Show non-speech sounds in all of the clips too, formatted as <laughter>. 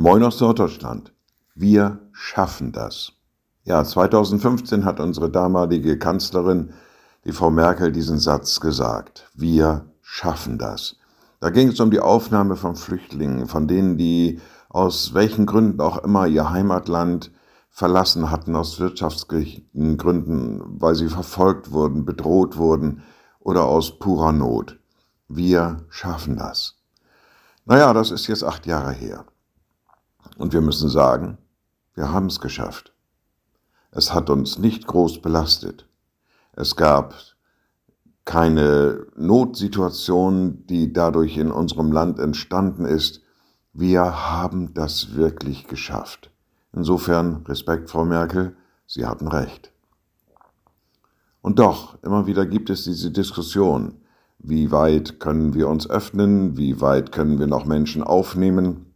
Moin aus Norddeutschland. Wir schaffen das. Ja, 2015 hat unsere damalige Kanzlerin, die Frau Merkel, diesen Satz gesagt. Wir schaffen das. Da ging es um die Aufnahme von Flüchtlingen, von denen, die aus welchen Gründen auch immer ihr Heimatland verlassen hatten, aus wirtschaftlichen Gründen, weil sie verfolgt wurden, bedroht wurden oder aus purer Not. Wir schaffen das. Naja, das ist jetzt acht Jahre her. Und wir müssen sagen, wir haben es geschafft. Es hat uns nicht groß belastet. Es gab keine Notsituation, die dadurch in unserem Land entstanden ist. Wir haben das wirklich geschafft. Insofern Respekt, Frau Merkel, Sie hatten recht. Und doch, immer wieder gibt es diese Diskussion, wie weit können wir uns öffnen, wie weit können wir noch Menschen aufnehmen.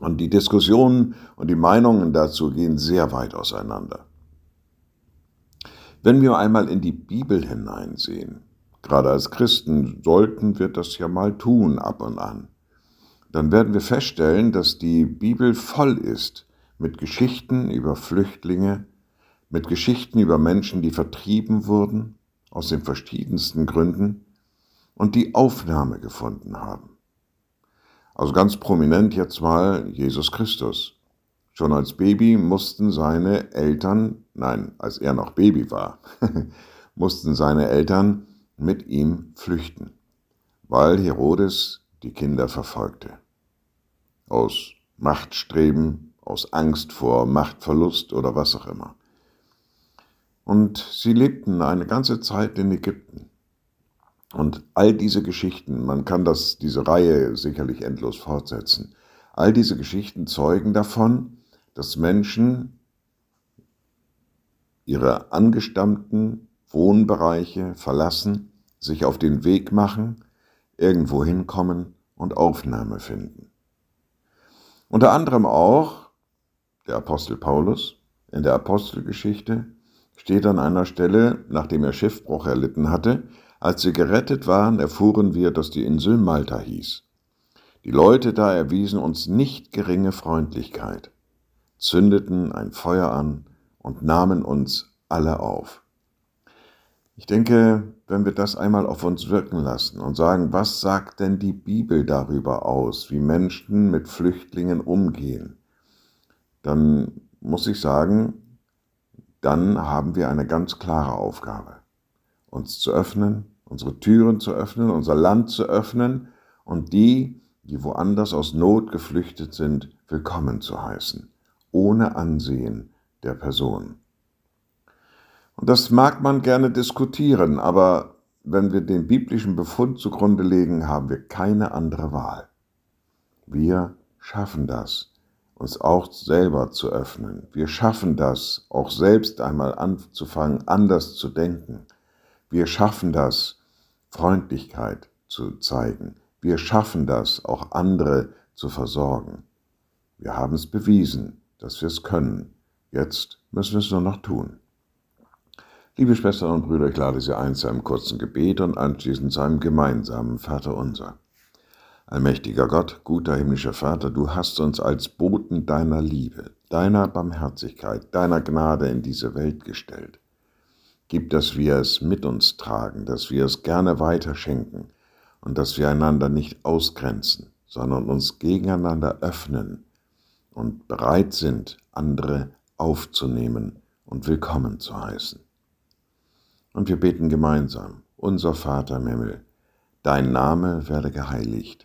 Und die Diskussionen und die Meinungen dazu gehen sehr weit auseinander. Wenn wir einmal in die Bibel hineinsehen, gerade als Christen sollten wir das ja mal tun ab und an, dann werden wir feststellen, dass die Bibel voll ist mit Geschichten über Flüchtlinge, mit Geschichten über Menschen, die vertrieben wurden, aus den verschiedensten Gründen, und die Aufnahme gefunden haben. Also ganz prominent jetzt mal Jesus Christus. Schon als Baby mussten seine Eltern, nein, als er noch Baby war, <laughs> mussten seine Eltern mit ihm flüchten, weil Herodes die Kinder verfolgte. Aus Machtstreben, aus Angst vor Machtverlust oder was auch immer. Und sie lebten eine ganze Zeit in Ägypten. Und all diese Geschichten, man kann das, diese Reihe sicherlich endlos fortsetzen, all diese Geschichten zeugen davon, dass Menschen ihre angestammten Wohnbereiche verlassen, sich auf den Weg machen, irgendwo hinkommen und Aufnahme finden. Unter anderem auch der Apostel Paulus in der Apostelgeschichte steht an einer Stelle, nachdem er Schiffbruch erlitten hatte, als sie gerettet waren, erfuhren wir, dass die Insel Malta hieß. Die Leute da erwiesen uns nicht geringe Freundlichkeit, zündeten ein Feuer an und nahmen uns alle auf. Ich denke, wenn wir das einmal auf uns wirken lassen und sagen, was sagt denn die Bibel darüber aus, wie Menschen mit Flüchtlingen umgehen, dann muss ich sagen, dann haben wir eine ganz klare Aufgabe uns zu öffnen, unsere Türen zu öffnen, unser Land zu öffnen und die, die woanders aus Not geflüchtet sind, willkommen zu heißen, ohne Ansehen der Person. Und das mag man gerne diskutieren, aber wenn wir den biblischen Befund zugrunde legen, haben wir keine andere Wahl. Wir schaffen das, uns auch selber zu öffnen. Wir schaffen das, auch selbst einmal anzufangen, anders zu denken. Wir schaffen das, Freundlichkeit zu zeigen. Wir schaffen das, auch andere zu versorgen. Wir haben es bewiesen, dass wir es können. Jetzt müssen wir es nur noch tun. Liebe Schwestern und Brüder, ich lade Sie ein zu einem kurzen Gebet und anschließend zu einem gemeinsamen Vater unser. Allmächtiger Gott, guter himmlischer Vater, du hast uns als Boten deiner Liebe, deiner Barmherzigkeit, deiner Gnade in diese Welt gestellt. Gib, dass wir es mit uns tragen, dass wir es gerne weiterschenken und dass wir einander nicht ausgrenzen, sondern uns gegeneinander öffnen und bereit sind, andere aufzunehmen und willkommen zu heißen. Und wir beten gemeinsam, unser Vater im Himmel, dein Name werde geheiligt,